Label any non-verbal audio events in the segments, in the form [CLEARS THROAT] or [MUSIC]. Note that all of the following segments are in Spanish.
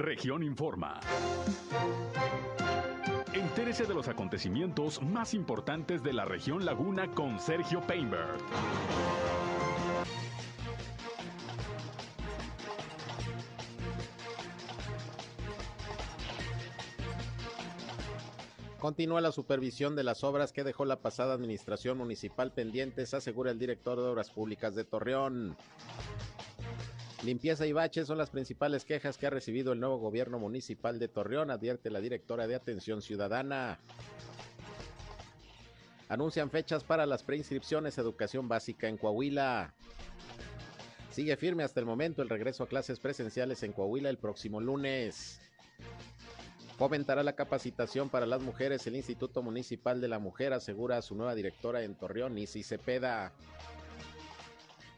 Región Informa. Entérese de los acontecimientos más importantes de la región Laguna con Sergio Painberg. Continúa la supervisión de las obras que dejó la pasada administración municipal pendientes, asegura el director de Obras Públicas de Torreón. Limpieza y baches son las principales quejas que ha recibido el nuevo gobierno municipal de Torreón, advierte la directora de Atención Ciudadana. Anuncian fechas para las preinscripciones a educación básica en Coahuila. Sigue firme hasta el momento el regreso a clases presenciales en Coahuila el próximo lunes. Fomentará la capacitación para las mujeres el Instituto Municipal de la Mujer, asegura su nueva directora en Torreón, Isi Cepeda.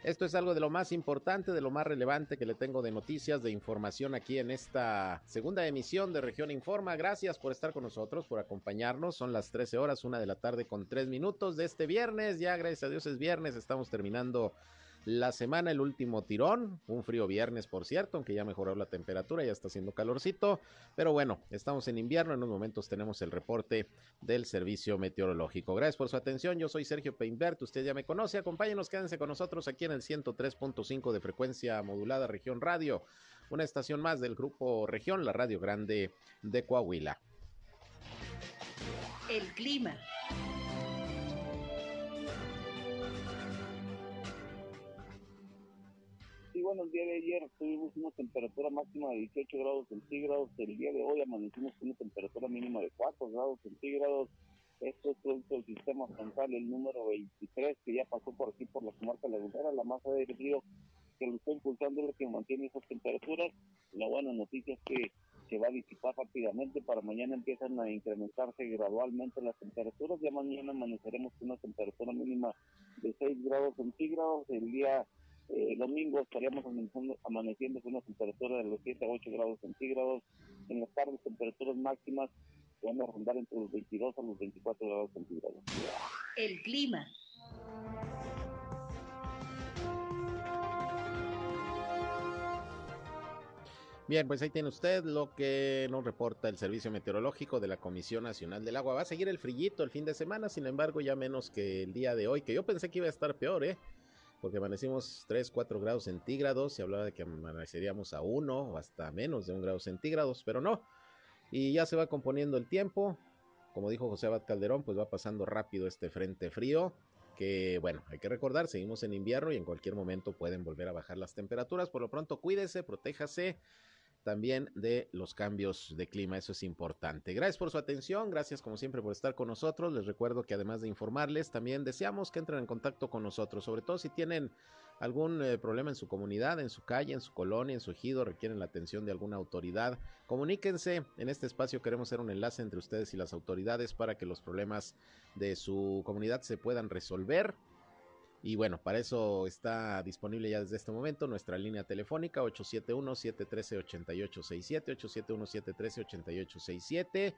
Esto es algo de lo más importante, de lo más relevante que le tengo de noticias, de información aquí en esta segunda emisión de Región Informa. Gracias por estar con nosotros, por acompañarnos. Son las 13 horas, una de la tarde con tres minutos de este viernes. Ya, gracias a Dios es viernes, estamos terminando la semana, el último tirón. Un frío viernes, por cierto, aunque ya mejoró la temperatura, ya está haciendo calorcito. Pero bueno, estamos en invierno. En unos momentos tenemos el reporte del servicio meteorológico. Gracias por su atención. Yo soy Sergio Peinbert. Usted ya me conoce. Acompáñenos, quédense con nosotros aquí en el 103.5 de frecuencia modulada Región Radio. Una estación más del grupo Región, la Radio Grande de Coahuila. El clima. Bueno, el día de ayer tuvimos una temperatura máxima de 18 grados centígrados. El día de hoy amanecimos con una temperatura mínima de 4 grados centígrados. Esto es producto del sistema central, el número 23, que ya pasó por aquí, por la comarca lagunera. La masa de frío que lo está impulsando lo que mantiene esas temperaturas. La buena noticia es que se va a disipar rápidamente. Para mañana empiezan a incrementarse gradualmente las temperaturas. Ya mañana amaneceremos con una temperatura mínima de 6 grados centígrados. El día eh, domingo estaríamos amaneciendo, con una temperatura de los 7 a 8 grados centígrados. En las tardes, temperaturas máximas van a rondar entre los 22 a los 24 grados centígrados. El clima. Bien, pues ahí tiene usted lo que nos reporta el Servicio Meteorológico de la Comisión Nacional del Agua. Va a seguir el frillito el fin de semana, sin embargo, ya menos que el día de hoy, que yo pensé que iba a estar peor, ¿eh? Porque amanecimos 3, 4 grados centígrados, se hablaba de que amaneceríamos a 1 o hasta menos de 1 grado centígrados, pero no. Y ya se va componiendo el tiempo, como dijo José Abad Calderón, pues va pasando rápido este frente frío, que bueno, hay que recordar, seguimos en invierno y en cualquier momento pueden volver a bajar las temperaturas, por lo pronto cuídese, protéjase también de los cambios de clima, eso es importante. Gracias por su atención, gracias como siempre por estar con nosotros. Les recuerdo que además de informarles, también deseamos que entren en contacto con nosotros, sobre todo si tienen algún eh, problema en su comunidad, en su calle, en su colonia, en su ejido, requieren la atención de alguna autoridad. Comuníquense, en este espacio queremos ser un enlace entre ustedes y las autoridades para que los problemas de su comunidad se puedan resolver. Y bueno, para eso está disponible ya desde este momento nuestra línea telefónica 871-713-8867, 871-713-8867.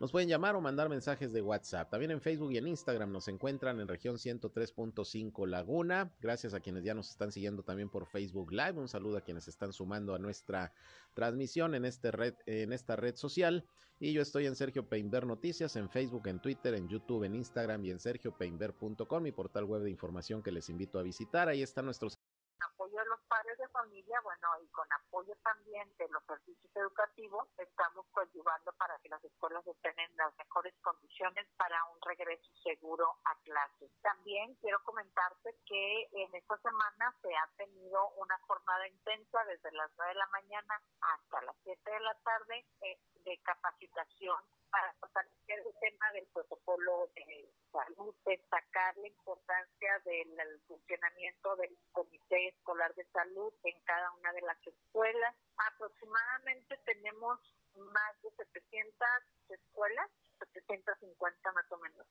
Nos pueden llamar o mandar mensajes de WhatsApp. También en Facebook y en Instagram nos encuentran en región 103.5 Laguna. Gracias a quienes ya nos están siguiendo también por Facebook Live. Un saludo a quienes están sumando a nuestra transmisión en, este red, en esta red social. Y yo estoy en Sergio Peinber Noticias, en Facebook, en Twitter, en YouTube, en Instagram y en sergiopeinber.com, mi portal web de información que les invito a visitar. Ahí están nuestros apoyo de los padres de familia, bueno, y con apoyo también de los servicios educativos, estamos coadyuvando para que las escuelas estén en las mejores condiciones para un regreso seguro a clases. También quiero comentarte que en esta semana se ha tenido una jornada intensa desde las 9 de la mañana hasta las 7 de la tarde eh, de capacitación para fortalecer el tema del protocolo de salud, destacar la importancia del funcionamiento del Comité Escolar de Salud en cada una de las escuelas. Aproximadamente tenemos más de 700 escuelas, 750 más o menos,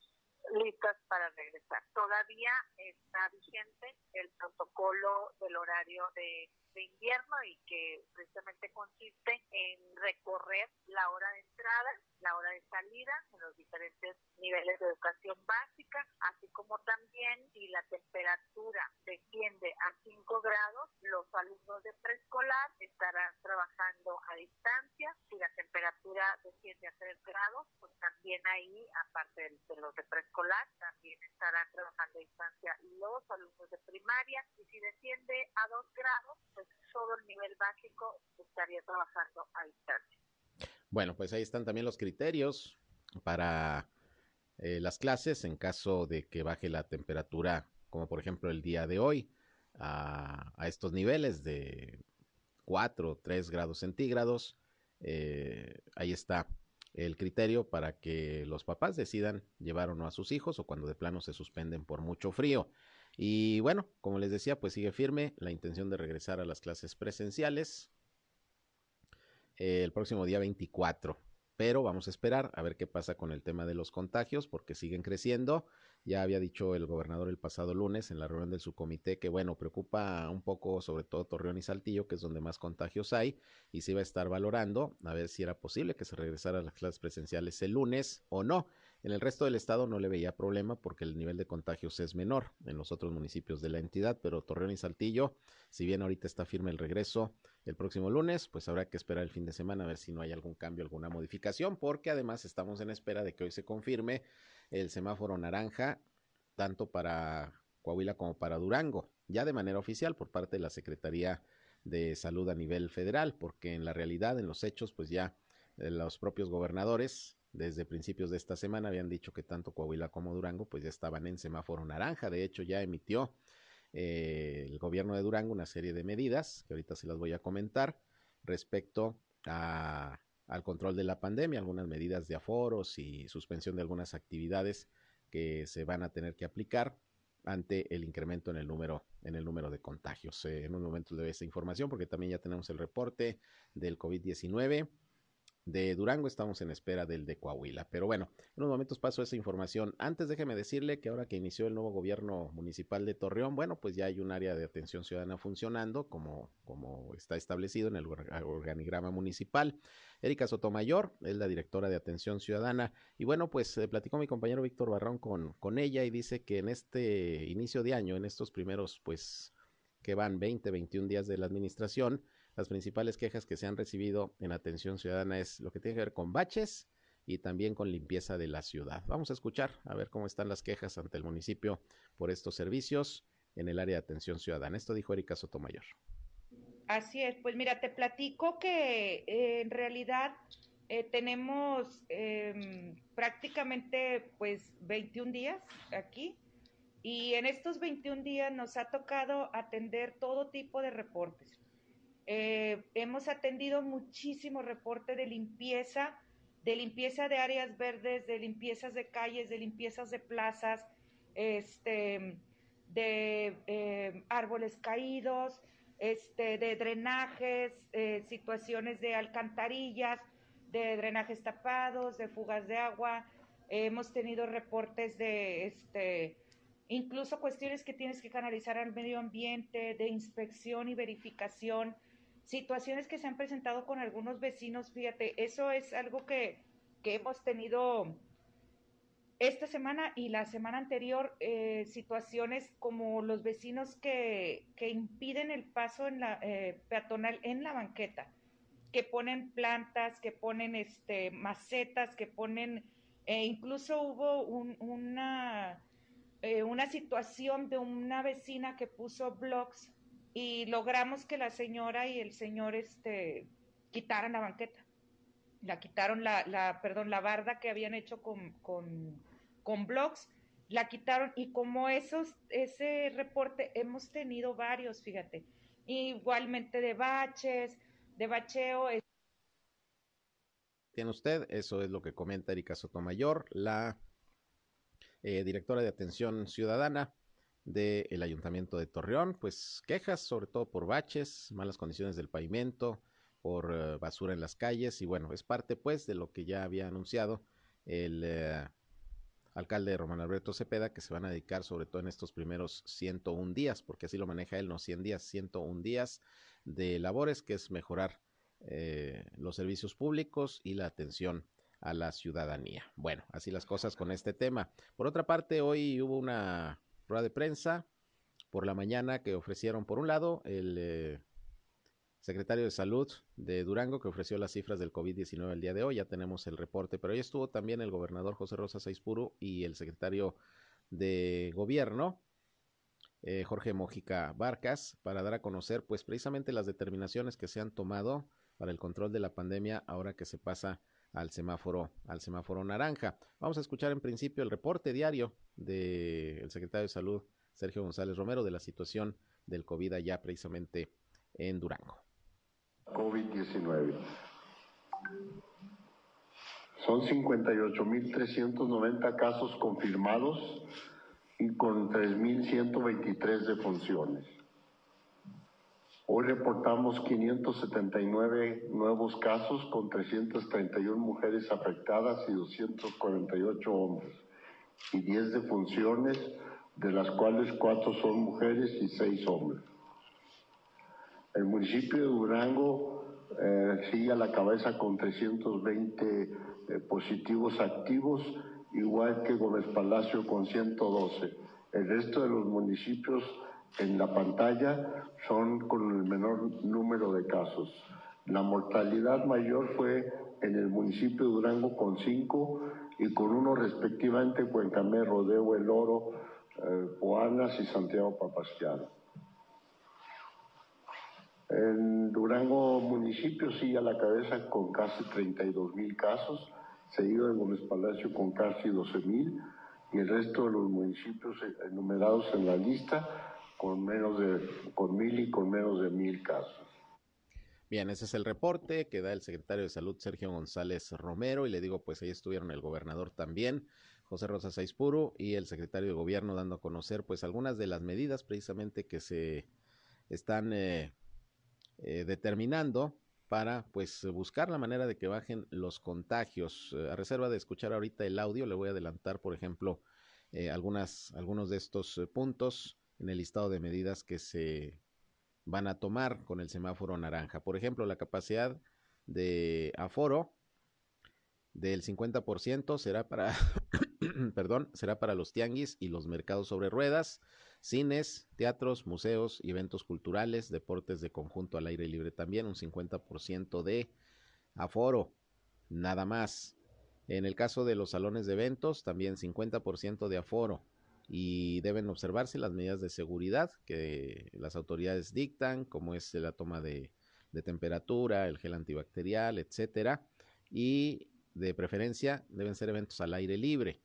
listas para regresar. Todavía está vigente el protocolo del horario de, invierno y que precisamente consiste en recorrer la hora de entrada, la hora de salida en los diferentes niveles de educación básica, así como también si la temperatura desciende a 5 grados, los alumnos de preescolar estarán trabajando a distancia. Si la temperatura desciende a 3 grados, pues también ahí, aparte de los de preescolar, también estarán trabajando a distancia los alumnos de primaria y si desciende a 2 grados, todo el nivel básico estaría trabajando a distancia. Bueno, pues ahí están también los criterios para eh, las clases en caso de que baje la temperatura, como por ejemplo el día de hoy, a, estos niveles de 4 o 3 grados centígrados. Eh, ahí está el criterio para que los papás decidan llevar o no a sus hijos o cuando de plano se suspenden por mucho frío. Y bueno, como les decía, pues sigue firme la intención de regresar a las clases presenciales el próximo día 24 pero vamos a esperar a ver qué pasa con el tema de los contagios porque siguen creciendo. Ya había dicho el gobernador el pasado lunes en la reunión del subcomité que, bueno, preocupa un poco sobre todo Torreón y Saltillo, que es donde más contagios hay, y se iba a estar valorando a ver si era posible que se regresara a las clases presenciales el lunes o no. En el resto del estado no le veía problema porque el nivel de contagios es menor en los otros municipios de la entidad, pero Torreón y Saltillo, si bien ahorita está firme el regreso, el próximo lunes, pues habrá que esperar el fin de semana a ver si no hay algún cambio, alguna modificación, porque además estamos en espera de que hoy se confirme el semáforo naranja, tanto para Coahuila como para Durango, ya de manera oficial por parte de la Secretaría de Salud a nivel federal, porque en la realidad, en los hechos, pues ya eh, los propios gobernadores desde principios de esta semana habían dicho que tanto Coahuila como Durango pues ya estaban en semáforo naranja, de hecho ya emitió eh, el gobierno de Durango una serie de medidas, que ahorita se las voy a comentar, respecto al control de la pandemia, algunas medidas de aforos y suspensión de algunas actividades que se van a tener que aplicar ante el incremento en el número en el número de contagios. Eh, en un momento le doy esta información porque también ya tenemos el reporte del COVID-19 de Durango, estamos en espera del de Coahuila. Pero bueno, en unos momentos paso esa información. Antes déjeme decirle que ahora que inició el nuevo gobierno municipal de Torreón, bueno, pues ya hay un área de atención ciudadana funcionando como, como está establecido en el organigrama municipal. Erika Sotomayor es la directora de atención ciudadana y bueno, pues eh, platicó mi compañero Víctor Barrón con, con ella y dice que en este inicio de año, en estos primeros pues que van 20, 21 días de la administración, las principales quejas que se han recibido en atención ciudadana es lo que tiene que ver con baches y también con limpieza de la ciudad. Vamos a escuchar a ver cómo están las quejas ante el municipio por estos servicios en el área de atención ciudadana. Esto dijo Erika Sotomayor. Así es, pues mira, te platico que eh, en realidad eh, tenemos em, prácticamente pues 21 días aquí y en estos 21 días nos ha tocado atender todo tipo de reportes. Eh, hemos atendido muchísimo reporte de limpieza, de limpieza de áreas verdes, de limpiezas de calles, de limpiezas de plazas, este, de eh, árboles caídos, este, de drenajes, eh, situaciones de alcantarillas, de drenajes tapados, de fugas de agua. hemos tenido reportes de este, incluso cuestiones que tienes que canalizar al medio ambiente, de inspección y verificación situaciones que se han presentado con algunos vecinos, fíjate, eso es algo que, hemos tenido esta semana y la semana anterior, eh, situaciones como los vecinos que, impiden el paso en la, eh, peatonal en la banqueta, que ponen plantas, que ponen este, macetas, que ponen, e incluso hubo una, eh, una situación de una vecina que puso blogs y logramos que la señora y el señor este, quitaran la banqueta. La quitaron la, la perdón, la barda que habían hecho con, con, con blogs, la quitaron y como esos, ese reporte hemos tenido varios, fíjate, igualmente de baches, de bacheo. Tiene usted, eso es lo que comenta Erika Sotomayor, la eh, directora de Atención Ciudadana del Ayuntamiento de Torreón, pues quejas sobre todo por baches, malas condiciones del pavimento, por eh, basura en las calles y bueno, es parte pues de lo que ya había anunciado el, eh, alcalde Román Alberto Cepeda, que se van a dedicar sobre todo en estos primeros 101 días, porque así lo maneja él, no 100 días, 101 días de labores, que es mejorar eh, los servicios públicos y la atención a la ciudadanía. Bueno, así las cosas con este tema. Por otra parte, hoy hubo una rueda de prensa por la mañana que ofrecieron, por un lado, el eh, secretario de Salud de Durango, que ofreció las cifras del COVID-19 el día de hoy. Ya tenemos el reporte, pero hoy estuvo también el gobernador José Rosa Saizpuro y el secretario de Gobierno, eh, Jorge Mojica Barcas, para dar a conocer, pues, precisamente las determinaciones que se han tomado para el control de la pandemia ahora que se pasa al semáforo, al semáforo naranja. Vamos a escuchar en principio el reporte diario del secretario de Salud, Sergio González Romero, de la situación del COVID allá precisamente en Durango. COVID-19. Son 58.390 casos confirmados y con 3.123 defunciones. Hoy reportamos 579 nuevos casos con 331 mujeres afectadas y 248 hombres y 10 defunciones, de las cuales 4 son mujeres y 6 hombres. El municipio de Durango eh, sigue a la cabeza con 320 eh, positivos activos, igual que Gómez Palacio con 112. El resto de los municipios en la pantalla son con el menor número de casos. La mortalidad mayor fue en el municipio de Durango con cinco y con uno respectivamente Cuencamé, Rodeo, El Oro, eh, Poanas y Santiago Papasquiaro. En Durango municipio sigue a la cabeza con casi 32 mil casos, seguido en Gómez Palacio con casi 12 mil y el resto de los municipios enumerados en la lista con menos de con mil y con menos de mil casos. Bien, ese es el reporte que da el secretario de Salud Sergio González Romero y le digo, pues ahí estuvieron el gobernador también, José Rosa Saizpuro y el secretario de Gobierno dando a conocer pues algunas de las medidas precisamente que se están eh, eh, determinando para pues buscar la manera de que bajen los contagios. Eh, a reserva de escuchar ahorita el audio, le voy a adelantar, por ejemplo, algunas, algunos de estos puntos en el listado de medidas que se van a tomar con el semáforo naranja. Por ejemplo, la capacidad de aforo del 50% será para, [COUGHS] perdón, será para los tianguis y los mercados sobre ruedas, cines, teatros, museos eventos culturales, deportes de conjunto al aire libre también, un 50% de aforo, nada más. En el caso de los salones de eventos, también 50% de aforo y deben observarse las medidas de seguridad que las autoridades dictan, como es la toma de, temperatura, el gel antibacterial, etcétera, y de preferencia deben ser eventos al aire libre,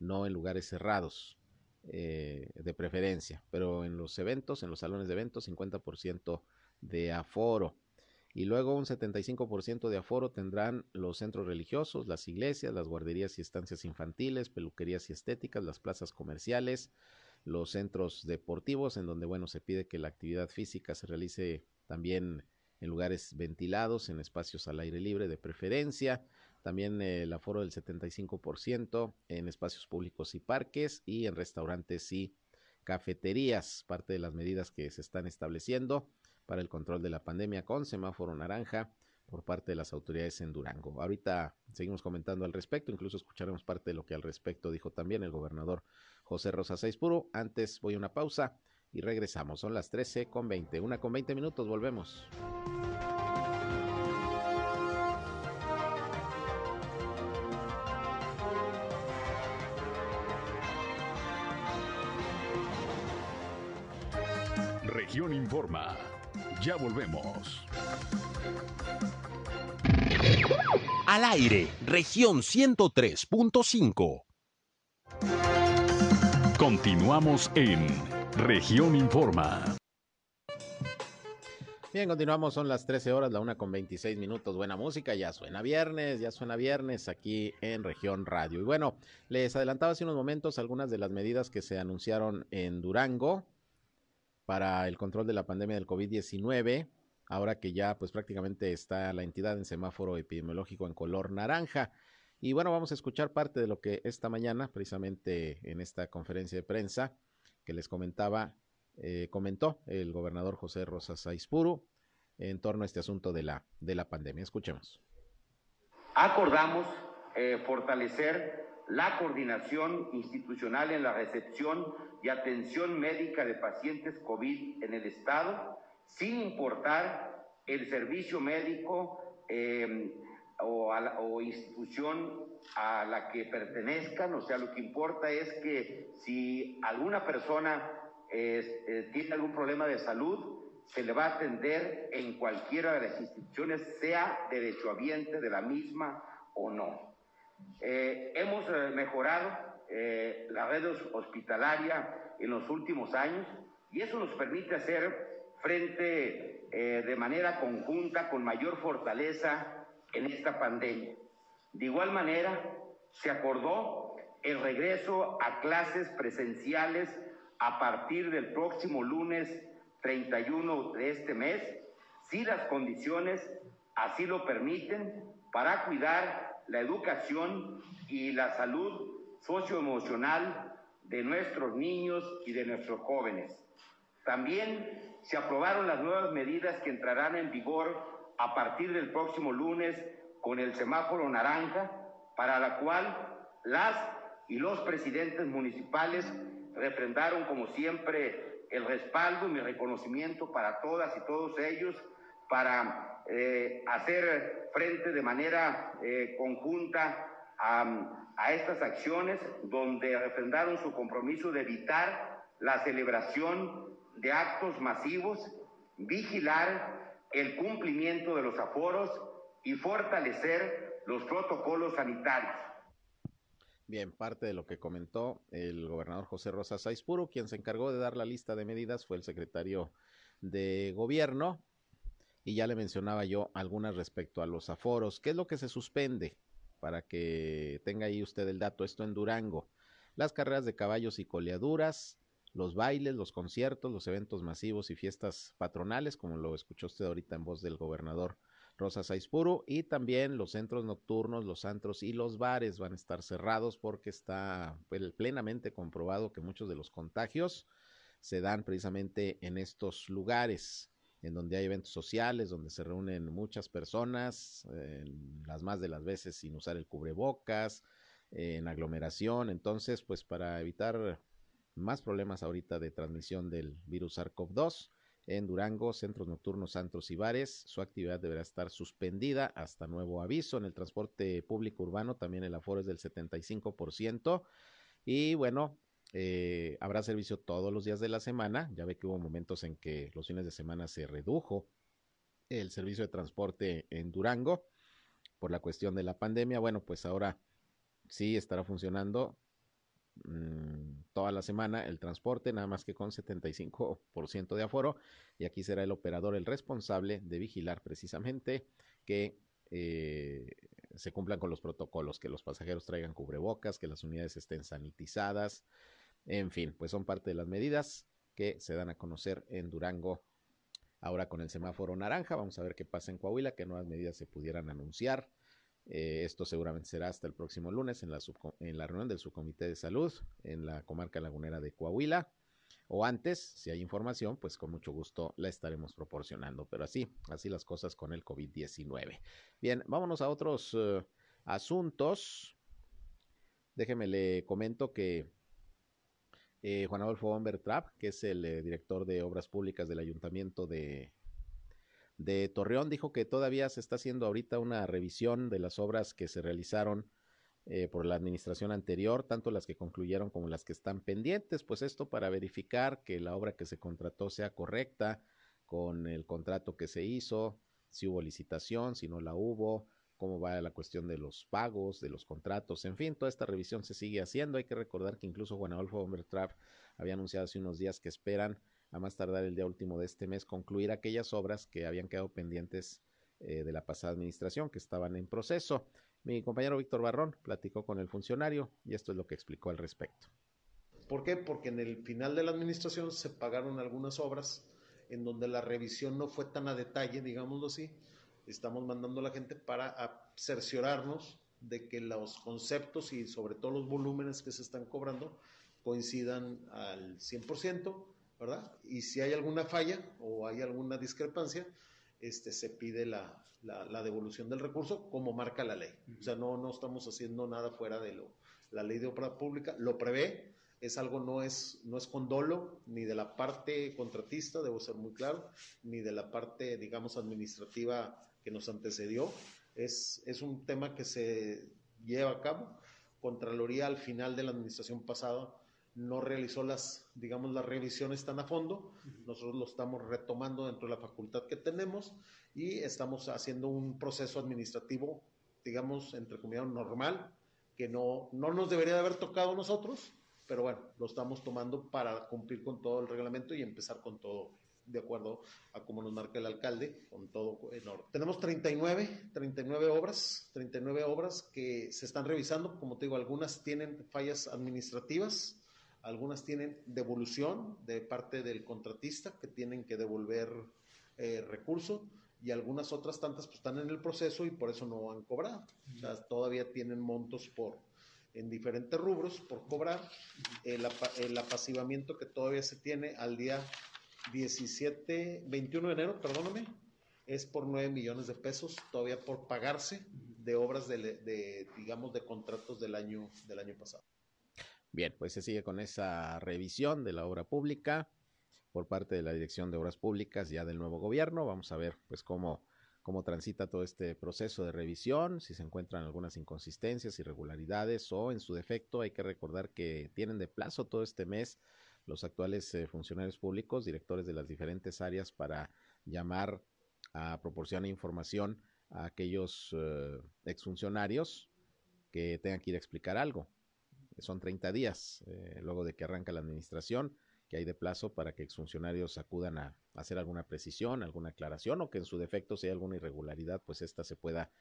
no en lugares cerrados, eh, de preferencia, pero en los eventos, en los salones de eventos, 50% de aforo. Y luego un 75% de aforo tendrán los centros religiosos, las iglesias, las guarderías y estancias infantiles, peluquerías y estéticas, las plazas comerciales, los centros deportivos, en donde, bueno, se pide que la actividad física se realice también en lugares ventilados, en espacios al aire libre de preferencia. También el aforo del 75% en espacios públicos y parques y en restaurantes y cafeterías, parte de las medidas que se están estableciendo para el control de la pandemia con semáforo naranja por parte de las autoridades en Durango. Ahorita seguimos comentando al respecto, incluso escucharemos parte de lo que al respecto dijo también el gobernador José Rosa Puro. Antes voy a una pausa y regresamos. Son las 13 con 20, una con 20 minutos, volvemos. Región Informa. Ya volvemos. Al aire, región 103.5. Continuamos en región Informa. Bien, continuamos, son las 13 horas, la una con 26 minutos. Buena música, ya suena viernes, ya suena viernes aquí en región radio. Y bueno, les adelantaba hace unos momentos algunas de las medidas que se anunciaron en Durango para el control de la pandemia del COVID-19, ahora que ya pues prácticamente está la entidad en semáforo epidemiológico en color naranja. Y bueno, vamos a escuchar parte de lo que esta mañana, precisamente en esta conferencia de prensa que les comentaba, eh, comentó el gobernador José Rosas Aispuru en torno a este asunto de la, de la pandemia. Escuchemos. Acordamos eh, fortalecer la coordinación institucional en la recepción y atención médica de pacientes COVID en el Estado, sin importar el servicio médico eh, o, o, institución a la que pertenezcan. O sea, lo que importa es que si alguna persona eh, tiene algún problema de salud, se le va a atender en cualquiera de las instituciones, sea derechohabiente de la misma o no. Eh, hemos eh, mejorado eh, la red hospitalaria en los últimos años y eso nos permite hacer frente de manera conjunta, con mayor fortaleza en esta pandemia. De igual manera, se acordó el regreso a clases presenciales a partir del próximo lunes 31 de este mes, si las condiciones así lo permiten, para cuidar la educación y la salud socioemocional de nuestros niños y de nuestros jóvenes. También se aprobaron las nuevas medidas que entrarán en vigor a partir del próximo lunes con el semáforo naranja, para la cual las y los presidentes municipales refrendaron como siempre el respaldo y mi reconocimiento para todas y todos ellos, para eh, hacer frente de manera eh, conjunta a, estas acciones donde refrendaron su compromiso de evitar la celebración de actos masivos, vigilar el cumplimiento de los aforos y fortalecer los protocolos sanitarios. Bien, parte de lo que comentó el gobernador José Rosa Saizpuro, quien se encargó de dar la lista de medidas fue el secretario de gobierno, y ya le mencionaba yo algunas respecto a los aforos. ¿Qué es lo que se suspende? Para que tenga ahí usted el dato, esto en Durango. Las carreras de caballos y coleaduras, los bailes, los conciertos, los eventos masivos y fiestas patronales, como lo escuchó usted ahorita en voz del gobernador Rosa Saizpuro, y también los centros nocturnos, los antros y los bares van a estar cerrados porque está plenamente comprobado que muchos de los contagios se dan precisamente en estos lugares en donde hay eventos sociales, donde se reúnen muchas personas, las más de las veces sin usar el cubrebocas, en aglomeración. Entonces, pues para evitar más problemas ahorita de transmisión del virus SARS-CoV-2, en Durango, centros nocturnos, antros y bares, su actividad deberá estar suspendida hasta nuevo aviso. En el transporte público urbano también el aforo es del 75%. Y bueno, eh, habrá servicio todos los días de la semana. Ya ve que hubo momentos en que los fines de semana se redujo el servicio de transporte en Durango por la cuestión de la pandemia. Bueno, pues ahora sí estará funcionando mmm, toda la semana el transporte, nada más que con 75% de aforo. Y aquí será el operador el responsable de vigilar precisamente que eh, se cumplan con los protocolos, que los pasajeros traigan cubrebocas, que las unidades estén sanitizadas, en fin, pues son parte de las medidas que se dan a conocer en Durango. Ahora con el semáforo naranja, vamos a ver qué pasa en Coahuila, qué nuevas medidas se pudieran anunciar. Eh, esto seguramente será hasta el próximo lunes en la, en la reunión del subcomité de salud en la comarca lagunera de Coahuila. O antes, si hay información, pues con mucho gusto la estaremos proporcionando. Pero así, así las cosas con el COVID-19. Bien, vámonos a otros uh, asuntos. Déjeme le comento que eh, Juan Adolfo Bombertrap, que es el eh, director de Obras Públicas del Ayuntamiento de, de Torreón, dijo que todavía se está haciendo ahorita una revisión de las obras que se realizaron eh, por la administración anterior, tanto las que concluyeron como las que están pendientes, pues esto para verificar que la obra que se contrató sea correcta con el contrato que se hizo, si hubo licitación, si no la hubo, cómo va la cuestión de los pagos, de los contratos, en fin, toda esta revisión se sigue haciendo. Hay que recordar que incluso Juan Adolfo Bombertrap había anunciado hace unos días que esperan a más tardar el día último de este mes concluir aquellas obras que habían quedado pendientes eh, de la pasada administración, que estaban en proceso. Mi compañero Víctor Barrón platicó con el funcionario y esto es lo que explicó al respecto. ¿Por qué? Porque en el final de la administración se pagaron algunas obras en donde la revisión no fue tan a detalle, digámoslo así, estamos mandando a la gente para cerciorarnos de que los conceptos y sobre todo los volúmenes que se están cobrando coincidan al 100%, ¿verdad? Y si hay alguna falla o hay alguna discrepancia, este, se pide la, la, devolución del recurso como marca la ley. O sea, no, no estamos haciendo nada fuera de lo, la ley de obra pública, lo prevé, es algo, no es, no es condolo, ni de la parte contratista, debo ser muy claro, ni de la parte, digamos, administrativa que nos antecedió. Es, es un tema que se lleva a cabo. Contraloría al final de la administración pasada no realizó las, digamos, las revisiones tan a fondo. Nosotros lo estamos retomando dentro de la facultad que tenemos y estamos haciendo un proceso administrativo, digamos, entre comillas, normal, que no, no nos debería de haber tocado a nosotros, pero bueno, lo estamos tomando para cumplir con todo el reglamento y empezar con todo de acuerdo a como nos marca el alcalde, con todo en orden. Tenemos 39, 39 obras, 39 obras que se están revisando, como te digo, algunas tienen fallas administrativas, algunas tienen devolución de parte del contratista que tienen que devolver eh, recurso y algunas otras tantas pues, están en el proceso y por eso no han cobrado. O sea, todavía tienen montos por en diferentes rubros por cobrar. El, el que todavía se tiene al día 17, 21 de enero, perdóname, es por 9 millones de pesos todavía por pagarse de obras de, de digamos, de contratos del año, del año pasado. Bien, pues se sigue con esa revisión de la obra pública por parte de la Dirección de Obras Públicas ya del nuevo gobierno. Vamos a ver pues cómo, cómo transita todo este proceso de revisión, si se encuentran algunas inconsistencias, irregularidades o en su defecto hay que recordar que tienen de plazo todo este mes los actuales eh, funcionarios públicos, directores de las diferentes áreas para llamar a proporcionar información a aquellos eh, exfuncionarios que tengan que ir a explicar algo son 30 días eh, luego de que arranca la administración que hay de plazo para que exfuncionarios acudan a, hacer alguna precisión, alguna aclaración o que en su defecto si hay alguna irregularidad, pues esta se pueda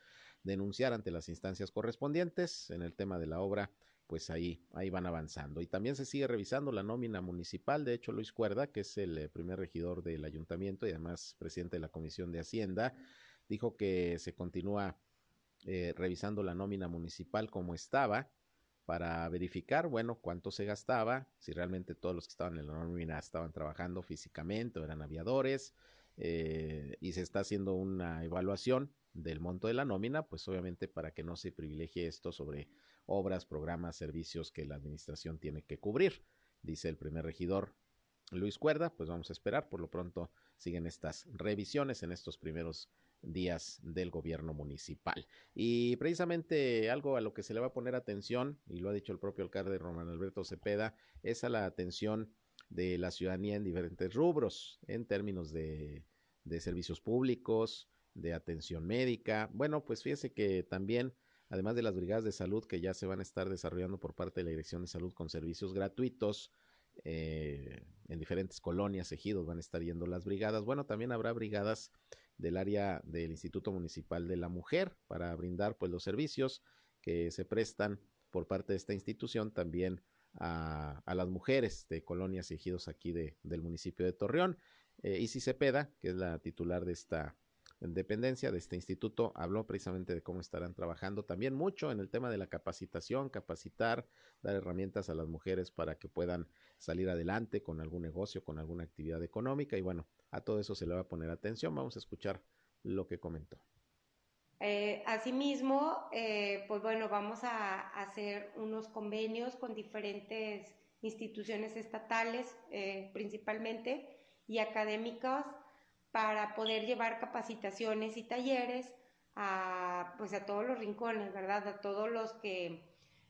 denunciar ante las instancias correspondientes. En el tema de la obra, pues ahí, ahí van avanzando. Y también se sigue revisando la nómina municipal. De hecho, Luis Cuerda, que es el eh, primer regidor del ayuntamiento y además presidente de la Comisión de Hacienda, dijo que se continúa eh, revisando la nómina municipal como estaba para verificar, bueno, cuánto se gastaba, si realmente todos los que estaban en la nómina estaban trabajando físicamente o eran aviadores, eh, y se está haciendo una evaluación del monto de la nómina, pues obviamente para que no se privilegie esto sobre obras, programas, servicios que la administración tiene que cubrir, dice el primer regidor Luis Cuerda, pues vamos a esperar, por lo pronto siguen estas revisiones en estos primeros días del gobierno municipal. Y precisamente algo a lo que se le va a poner atención, y lo ha dicho el propio alcalde Román Alberto Cepeda, es a la atención de la ciudadanía en diferentes rubros, en términos de, de servicios públicos, de atención médica. Bueno, pues fíjese que también, además de las brigadas de salud que ya se van a estar desarrollando por parte de la Dirección de Salud con servicios gratuitos, eh, en diferentes colonias, ejidos van a estar yendo las brigadas. Bueno, también habrá brigadas del área del Instituto Municipal de la Mujer para brindar pues los servicios que se prestan por parte de esta institución también a, las mujeres de colonias y ejidos aquí de, del municipio de Torreón. Eh, Isi Cepeda, que es la titular de esta dependencia de este instituto habló precisamente de cómo estarán trabajando también mucho en el tema de la capacitación, capacitar, dar herramientas a las mujeres para que puedan salir adelante con algún negocio, con alguna actividad económica y bueno, a todo eso se le va a poner atención. Vamos a escuchar lo que comentó. Eh, asimismo, eh, pues bueno, vamos a hacer unos convenios con diferentes instituciones estatales, eh, principalmente, y académicas para poder llevar capacitaciones y talleres a, pues a todos los rincones, ¿verdad? A todos los que,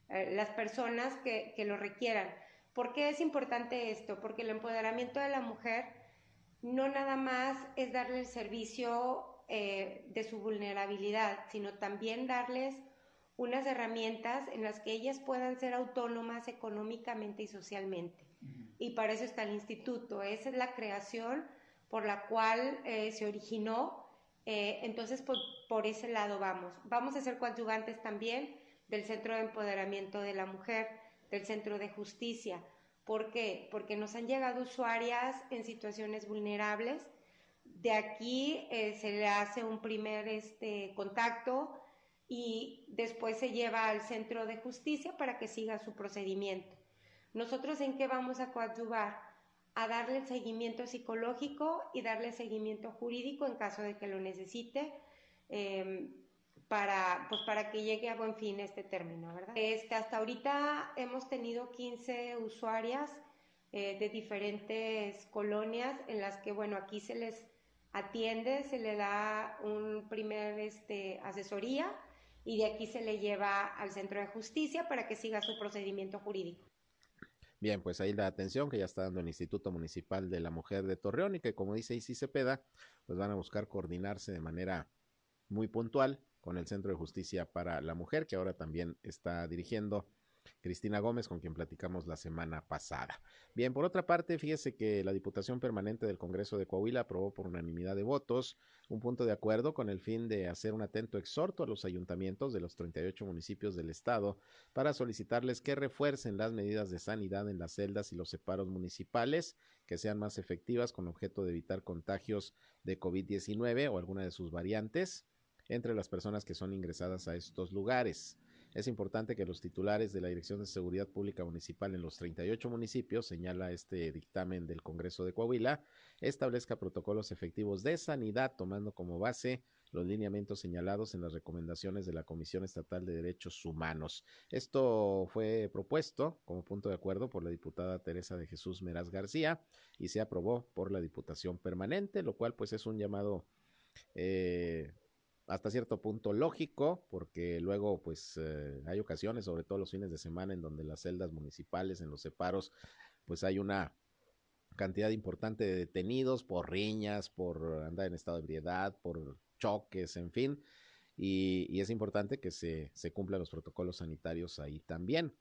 eh, las personas que, que, lo requieran. ¿Por qué es importante esto? Porque el empoderamiento de la mujer no nada más es darle el servicio eh, de su vulnerabilidad, sino también darles unas herramientas en las que ellas puedan ser autónomas económicamente y socialmente. Y para eso está el instituto. Esa es la creación por la cual eh, se originó. Eh, entonces, por, por, ese lado vamos. Vamos a ser coadyuvantes también del Centro de Empoderamiento de la Mujer, del Centro de Justicia. ¿Por qué? Porque nos han llegado usuarias en situaciones vulnerables. De aquí eh, se le hace un primer este, contacto, y después se lleva al centro de justicia para que siga su procedimiento. Nosotros en qué vamos a coadyuvar? A darle seguimiento psicológico y darle seguimiento jurídico en caso de que lo necesite. Em, para, pues para que llegue a buen fin este término, ¿verdad? Este, hasta ahorita hemos tenido 15 usuarias eh, de diferentes colonias en las que, bueno, aquí se les atiende, se le da un primer este, asesoría y de aquí se le lleva al centro de justicia para que siga su procedimiento jurídico. Bien, pues ahí la atención que ya está dando el Instituto Municipal de la Mujer de Torreón y que como dice Isi Cepeda, pues van a buscar coordinarse de manera muy puntual con el Centro de Justicia para la Mujer, que ahora también está dirigiendo Cristina Gómez, con quien platicamos la semana pasada. Bien, por otra parte, fíjese que la Diputación Permanente del Congreso de Coahuila aprobó por unanimidad de votos un punto de acuerdo con el fin de hacer un atento exhorto a los ayuntamientos de los 38 municipios del estado para solicitarles que refuercen las medidas de sanidad en las celdas y los separos municipales, que sean más efectivas con objeto de evitar contagios de COVID-19 o alguna de sus variantes entre las personas que son ingresadas a estos lugares. Es importante que los titulares de la Dirección de Seguridad Pública Municipal en los 38 municipios, señala este dictamen del Congreso de Coahuila, establezca protocolos efectivos de sanidad tomando como base los lineamientos señalados en las recomendaciones de la Comisión Estatal de Derechos Humanos. Esto fue propuesto como punto de acuerdo por la diputada Teresa de Jesús Meraz García y se aprobó por la Diputación Permanente, lo cual pues es un llamado eh, hasta cierto punto lógico, porque luego pues eh, hay ocasiones, sobre todo los fines de semana, en donde las celdas municipales, en los separos, pues hay una cantidad importante de detenidos por riñas, por andar en estado de ebriedad, por choques, en fin, y, es importante que se, se cumplan los protocolos sanitarios ahí también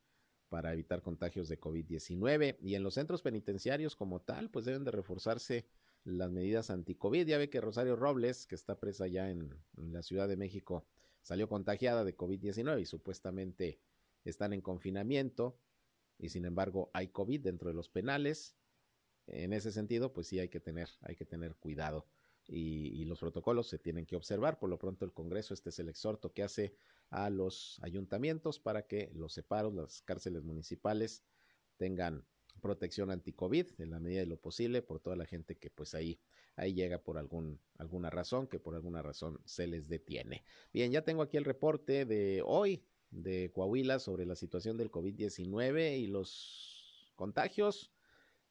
para evitar contagios de COVID-19 y en los centros penitenciarios como tal, pues deben de reforzarse las medidas anti-COVID. Ya ve que Rosario Robles, que está presa ya en, la Ciudad de México, salió contagiada de COVID-19 y supuestamente están en confinamiento y sin embargo hay COVID dentro de los penales. En ese sentido, pues sí hay que tener, hay que tener cuidado y, y, los protocolos se tienen que observar. Por lo pronto el Congreso, este es el exhorto que hace a los ayuntamientos para que los separos, las cárceles municipales tengan protección anti-COVID en la medida de lo posible por toda la gente que pues ahí, ahí llega por algún, alguna razón, que por alguna razón se les detiene. Bien, ya tengo aquí el reporte de hoy de Coahuila sobre la situación del COVID-19 y los contagios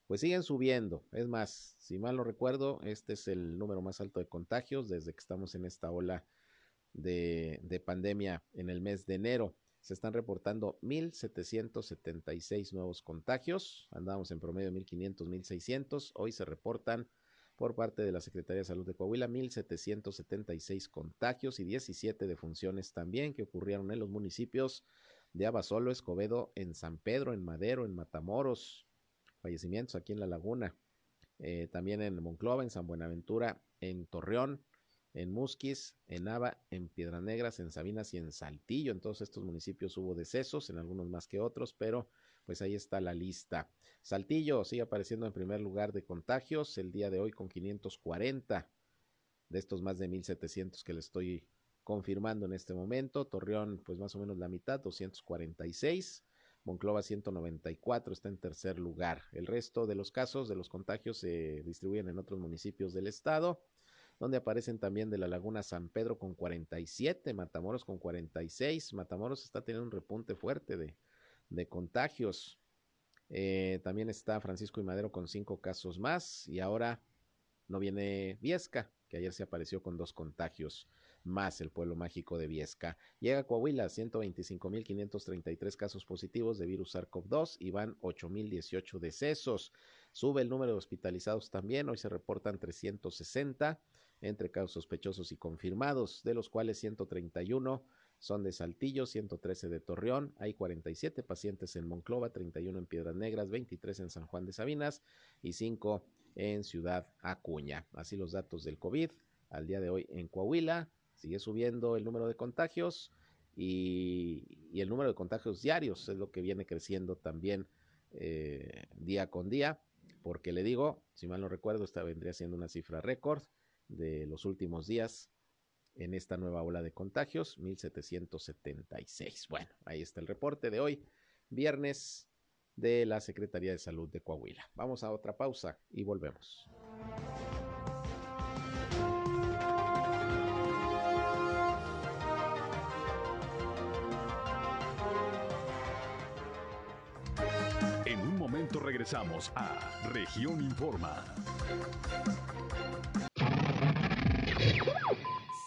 pues siguen subiendo. Es más, si mal no recuerdo, este es el número más alto de contagios desde que estamos en esta ola de, de pandemia en el mes de enero se están reportando 1.776 nuevos contagios. Andábamos en promedio 1.500, 1.600. Hoy se reportan por parte de la Secretaría de Salud de Coahuila 1.776 contagios y 17 defunciones también que ocurrieron en los municipios de Abasolo, Escobedo, en San Pedro, en Madero, en Matamoros. Fallecimientos aquí en La Laguna. Eh, también en Monclova, en San Buenaventura, en Torreón, en Musquis, en Nava, en Piedras Negras, en Sabinas y en Saltillo. En todos estos municipios hubo decesos, en algunos más que otros, pero pues ahí está la lista. Saltillo sigue apareciendo en primer lugar de contagios el día de hoy con 540 de estos más de 1700 que le estoy confirmando en este momento. Torreón, pues más o menos la mitad, 246. Monclova 194 está en tercer lugar. El resto de los casos de los contagios se distribuyen en otros municipios del estado donde aparecen también de la Laguna San Pedro con 47, Matamoros con 46. Matamoros está teniendo un repunte fuerte de, de contagios. Eh, también está Francisco y Madero con cinco casos más y ahora no viene Viesca, que ayer se apareció con dos contagios más el pueblo mágico de Viesca. Llega a Coahuila, 125.533 casos positivos de virus SARS-CoV-2 y van 8.018 decesos. Sube el número de hospitalizados también, hoy se reportan 360 entre casos sospechosos y confirmados, de los cuales 131 son de Saltillo, 113 de Torreón, hay 47 pacientes en Monclova, 31 en Piedras Negras, 23 en San Juan de Sabinas y 5 en Ciudad Acuña. Así los datos del COVID al día de hoy en Coahuila. Sigue subiendo el número de contagios y, el número de contagios diarios es lo que viene creciendo también eh, día con día, porque le digo, si mal no recuerdo, esta vendría siendo una cifra récord de los últimos días. en esta nueva ola de contagios, 1776. Bueno, ahí está el reporte de hoy, viernes de la Secretaría de Salud de Coahuila. Vamos a otra pausa y volvemos. En un momento regresamos a Región Informa.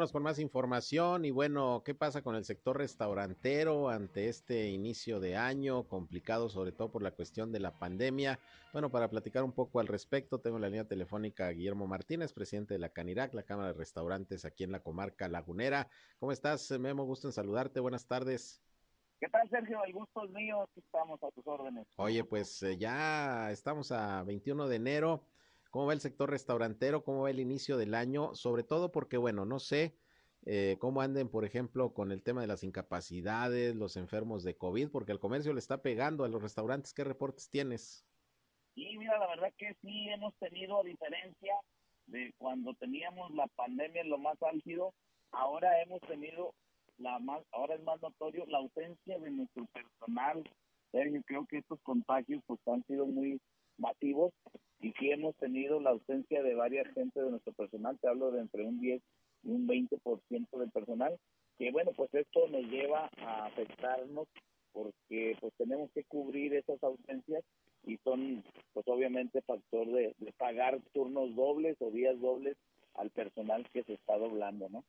Vámonos con más información y bueno, ¿qué pasa con el sector restaurantero ante este inicio de año complicado, sobre todo por la cuestión de la pandemia? Bueno, para platicar un poco al respecto, tengo la línea telefónica a Guillermo Martínez, presidente de la Canirac, la Cámara de Restaurantes aquí en la comarca lagunera. ¿Cómo estás, Memo? Gusto en saludarte. Buenas tardes. ¿Qué tal, Sergio? El gusto es mío. Aquí estamos a tus órdenes. Oye, pues eh, ya estamos a 21 de enero. ¿Cómo va el sector restaurantero? ¿Cómo va el inicio del año? Sobre todo porque, bueno, no sé eh, cómo anden, por ejemplo, con el tema de las incapacidades, los enfermos de COVID, porque el comercio le está pegando a los restaurantes. ¿Qué reportes tienes? Sí, mira, la verdad que sí hemos tenido, a diferencia de cuando teníamos la pandemia en lo más álgido, ahora hemos tenido la más, ahora es más notorio la ausencia de nuestro personal. Sergio, creo que estos contagios pues han sido muy masivos y sí hemos tenido la ausencia de varias gente de nuestro personal, te hablo de entre un 10 y un 20% del personal, que bueno, pues esto nos lleva a afectarnos porque pues tenemos que cubrir esas ausencias y son pues obviamente factor de, de pagar turnos dobles o días dobles al personal que se está doblando, ¿no?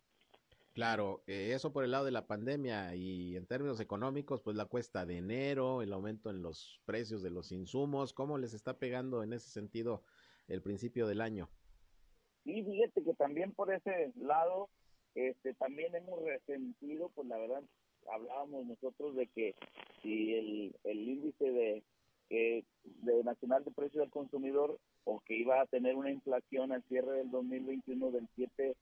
Claro, eh, eso por el lado de la pandemia y en términos económicos, pues la cuesta de enero, el aumento en los precios de los insumos, ¿cómo les está pegando en ese sentido el principio del año? Sí, fíjate que también por ese lado, este, también hemos resentido, pues la verdad, hablábamos nosotros de que si el, el índice de, eh, de nacional de precios del consumidor o que iba a tener una inflación al cierre del 2021 del 7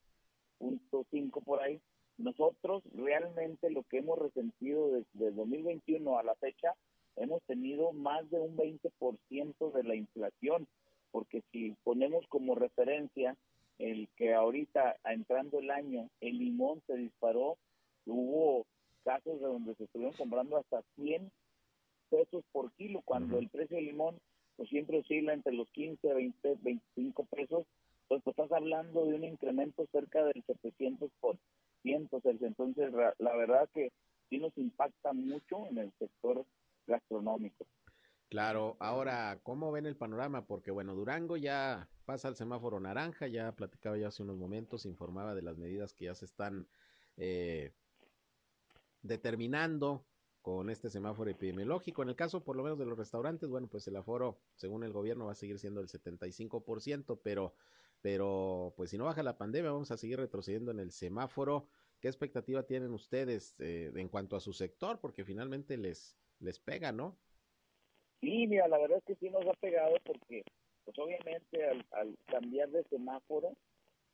punto cinco por ahí. Nosotros realmente lo que hemos resentido desde el 2021 a la fecha, hemos tenido más de un 20% de la inflación, porque si ponemos como referencia el que ahorita entrando el año el limón se disparó, hubo casos de donde se estuvieron comprando hasta 100 pesos por kilo, cuando el precio del limón pues siempre oscila entre los 15, 20, 25 pesos pues, pues, estás hablando de un incremento cerca del 700 por ciento, entonces la verdad que sí nos impacta mucho en el sector gastronómico. Claro, ahora, ¿cómo ven el panorama? Porque bueno, Durango ya pasa el semáforo naranja, ya platicaba ya hace unos momentos, informaba de las medidas que ya se están eh, determinando con este semáforo epidemiológico. En el caso, por lo menos, de los restaurantes, bueno, pues el aforo, según el gobierno, va a seguir siendo el 75%, pero pero pues si no baja la pandemia vamos a seguir retrocediendo en el semáforo. ¿Qué expectativa tienen ustedes eh, en cuanto a su sector? Porque finalmente les, les pega, ¿no? Sí, mira, la verdad es que sí nos ha pegado porque pues obviamente al, al cambiar de semáforo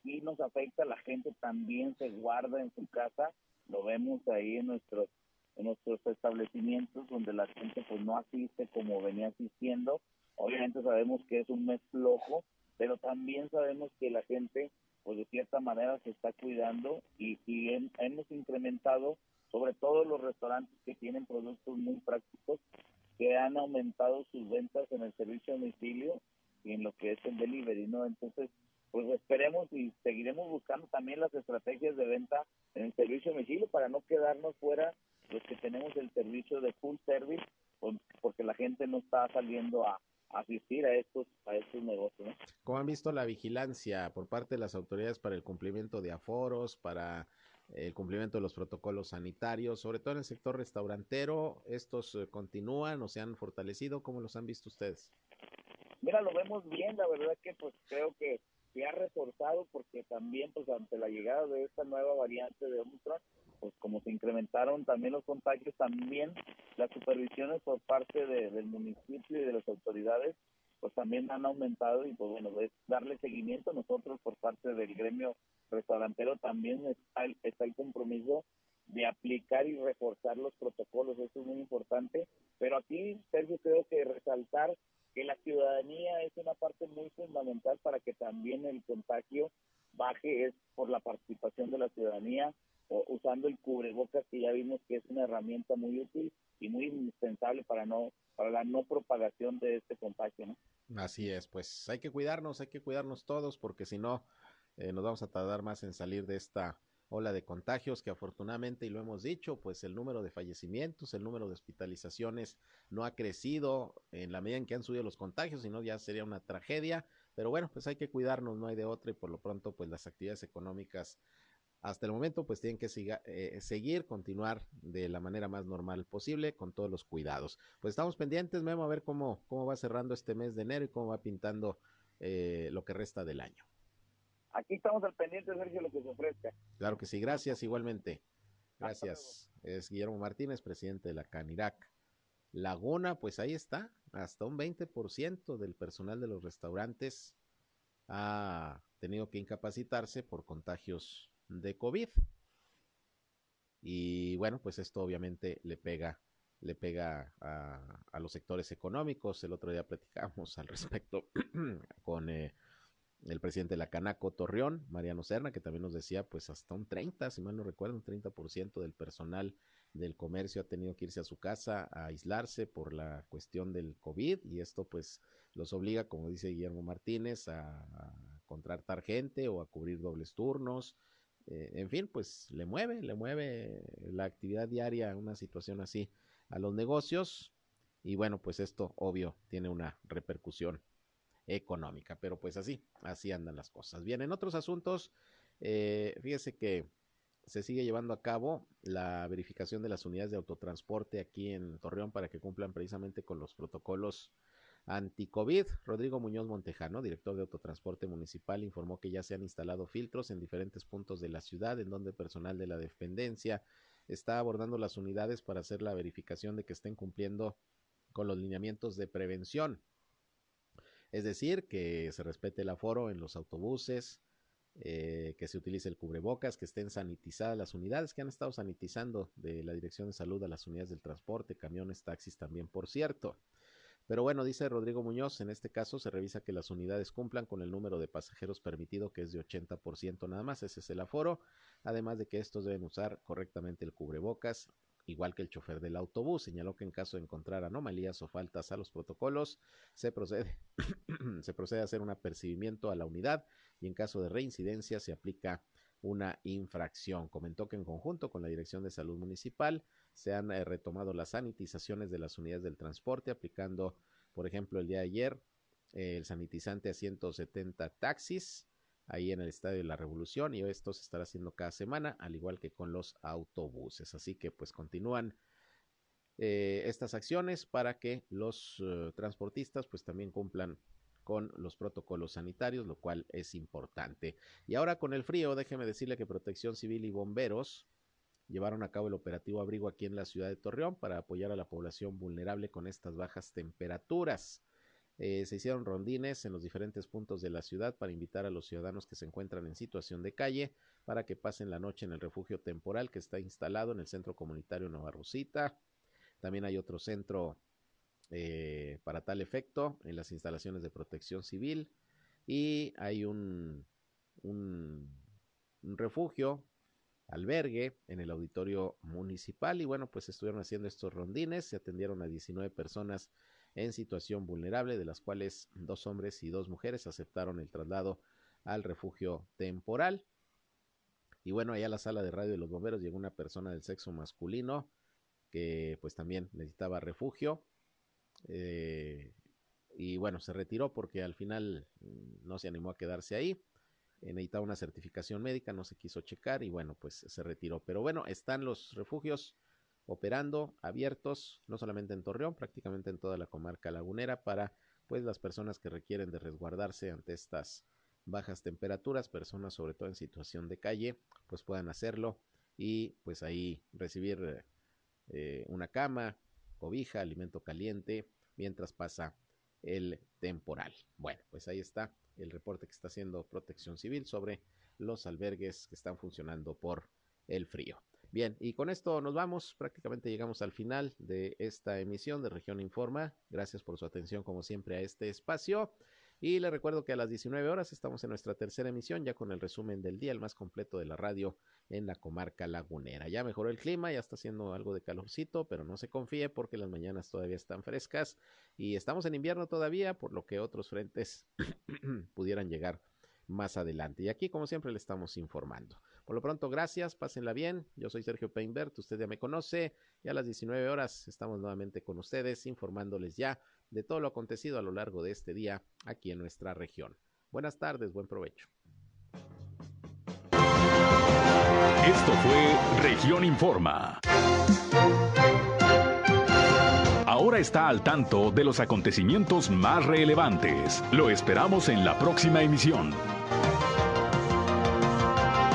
sí nos afecta, la gente también se guarda en su casa, lo vemos ahí en nuestros en nuestros establecimientos donde la gente pues no asiste como venía asistiendo. Obviamente sabemos que es un mes flojo, pero también sabemos que la gente, pues de cierta manera se está cuidando y, y hemos incrementado, sobre todo los restaurantes que tienen productos muy prácticos, que han aumentado sus ventas en el servicio a domicilio y en lo que es el delivery, ¿no? Entonces, pues esperemos y seguiremos buscando también las estrategias de venta en el servicio domicilio para no quedarnos fuera los que tenemos el servicio de full service, porque la gente no está saliendo a, asistir a estos a estos negocios. ¿Cómo han visto la vigilancia por parte de las autoridades para el cumplimiento de aforos, para el cumplimiento de los protocolos sanitarios, sobre todo en el sector restaurantero? ¿Estos eh, continúan o se han fortalecido? ¿Cómo los han visto ustedes? Mira, lo vemos bien, la verdad que pues creo que se ha reforzado porque también pues ante la llegada de esta nueva variante de Omicron, pues como se incrementaron también los contagios, también las supervisiones por parte del municipio y de las autoridades, pues también han aumentado y pues bueno, es darle seguimiento. Nosotros por parte del gremio restaurantero también está el, está el compromiso de aplicar y reforzar los protocolos, eso es muy importante, pero aquí, Sergio, creo que resaltar que la ciudadanía es una parte muy fundamental para que también el contagio baje, es por la participación de la ciudadanía, usando el cubrebocas que ya vimos que es una herramienta muy útil y muy indispensable para no para la no propagación de este contagio, ¿no? Así es, pues hay que cuidarnos, hay que cuidarnos todos porque si no eh, nos vamos a tardar más en salir de esta ola de contagios que afortunadamente, y lo hemos dicho, pues el número de fallecimientos, el número de hospitalizaciones no ha crecido en la medida en que han subido los contagios, sino ya sería una tragedia. Pero bueno, pues hay que cuidarnos, no hay de otra y por lo pronto pues las actividades económicas hasta el momento pues tienen que eh, seguir, continuar de la manera más normal posible con todos los cuidados. Pues estamos pendientes, Memo, a ver cómo, cómo va cerrando este mes de enero y cómo va pintando eh, lo que resta del año. Aquí estamos al pendiente, Sergio, lo que se ofrezca. Claro que sí, gracias igualmente. Gracias. Es Guillermo Martínez, presidente de la CANIRAC. Laguna, pues ahí está, hasta un 20% del personal de los restaurantes ha tenido que incapacitarse por contagios de COVID. Y bueno, pues esto obviamente le pega, le pega a, los sectores económicos. El otro día platicamos al respecto [CLEARS THROAT] con eh, el presidente de la Canaco Torreón, Mariano Serna, que también nos decía, pues hasta un 30, si mal no recuerdo, un 30% del personal del comercio ha tenido que irse a su casa a aislarse por la cuestión del COVID y esto pues los obliga, como dice Guillermo Martínez, a, a contratar gente o a cubrir dobles turnos. Eh, en fin, pues le mueve, le mueve la actividad diaria, una situación así a los negocios y bueno, pues esto obvio tiene una repercusión económica, pero pues así, así andan las cosas. Bien, en otros asuntos, eh, fíjese que se sigue llevando a cabo la verificación de las unidades de autotransporte aquí en Torreón para que cumplan precisamente con los protocolos anti-COVID. Rodrigo Muñoz Montejano, director de Autotransporte Municipal, informó que ya se han instalado filtros en diferentes puntos de la ciudad en donde personal de la dependencia está abordando las unidades para hacer la verificación de que estén cumpliendo con los lineamientos de prevención. Es decir, que se respete el aforo en los autobuses, eh, que se utilice el cubrebocas, que estén sanitizadas las unidades que han estado sanitizando de la Dirección de Salud a las unidades del transporte, camiones, taxis también, por cierto. Pero bueno, dice Rodrigo Muñoz, en este caso se revisa que las unidades cumplan con el número de pasajeros permitido, que es de 80% nada más, ese es el aforo, además de que estos deben usar correctamente el cubrebocas, igual que el chofer del autobús. Señaló que en caso de encontrar anomalías o faltas a los protocolos, se procede, [CLEARS THROAT] se procede a hacer un apercibimiento a la unidad y en caso de reincidencia se aplica una infracción. Comentó que en conjunto con la Dirección de Salud Municipal se han eh, retomado las sanitizaciones de las unidades del transporte, aplicando, por ejemplo, el día de ayer eh, el sanitizante a 170 taxis ahí en el Estadio de la Revolución y esto se estará haciendo cada semana, al igual que con los autobuses. Así que pues continúan eh, estas acciones para que los transportistas pues también cumplan con los protocolos sanitarios, lo cual es importante. Y ahora con el frío, déjeme decirle que Protección Civil y Bomberos llevaron a cabo el operativo abrigo aquí en la ciudad de Torreón para apoyar a la población vulnerable con estas bajas temperaturas. Eh, se hicieron rondines en los diferentes puntos de la ciudad para invitar a los ciudadanos que se encuentran en situación de calle para que pasen la noche en el refugio temporal que está instalado en el centro comunitario Nueva Rosita. También hay otro centro eh, para tal efecto en las instalaciones de protección civil y hay un, un, refugio albergue en el auditorio municipal y bueno pues estuvieron haciendo estos rondines se atendieron a 19 personas en situación vulnerable de las cuales dos hombres y dos mujeres aceptaron el traslado al refugio temporal y bueno allá a la sala de radio de los bomberos llegó una persona del sexo masculino que pues también necesitaba refugio eh, y bueno, se retiró porque al final mm, no se animó a quedarse ahí. Eh, necesitaba una certificación médica, no se quiso checar y bueno, pues se retiró. Pero bueno, están los refugios operando, abiertos, no solamente en Torreón, prácticamente en toda la comarca lagunera para pues las personas que requieren de resguardarse ante estas bajas temperaturas, personas sobre todo en situación de calle, pues puedan hacerlo y pues ahí recibir eh, una cama, cobija, alimento caliente, mientras pasa el temporal. Bueno, pues ahí está el reporte que está haciendo Protección Civil sobre los albergues que están funcionando por el frío. Bien, y con esto nos vamos, prácticamente llegamos al final de esta emisión de Región Informa. Gracias por su atención como siempre a este espacio. Y les recuerdo que a las 19 horas estamos en nuestra tercera emisión, ya con el resumen del día, el más completo de la radio en la comarca lagunera. Ya mejoró el clima, ya está haciendo algo de calorcito, pero no se confíe porque las mañanas todavía están frescas y estamos en invierno todavía, por lo que otros frentes [CLEARS THROAT] pudieran llegar más adelante. Y aquí, como siempre, le estamos informando. Por lo pronto, gracias, pásenla bien. Yo soy Sergio Peinbert, usted ya me conoce. Y a las 19 horas estamos nuevamente con ustedes, informándoles ya de todo lo acontecido a lo largo de este día aquí en nuestra región. Buenas tardes, buen provecho. Esto fue Región Informa. Ahora está al tanto de los acontecimientos más relevantes. Lo esperamos en la próxima emisión.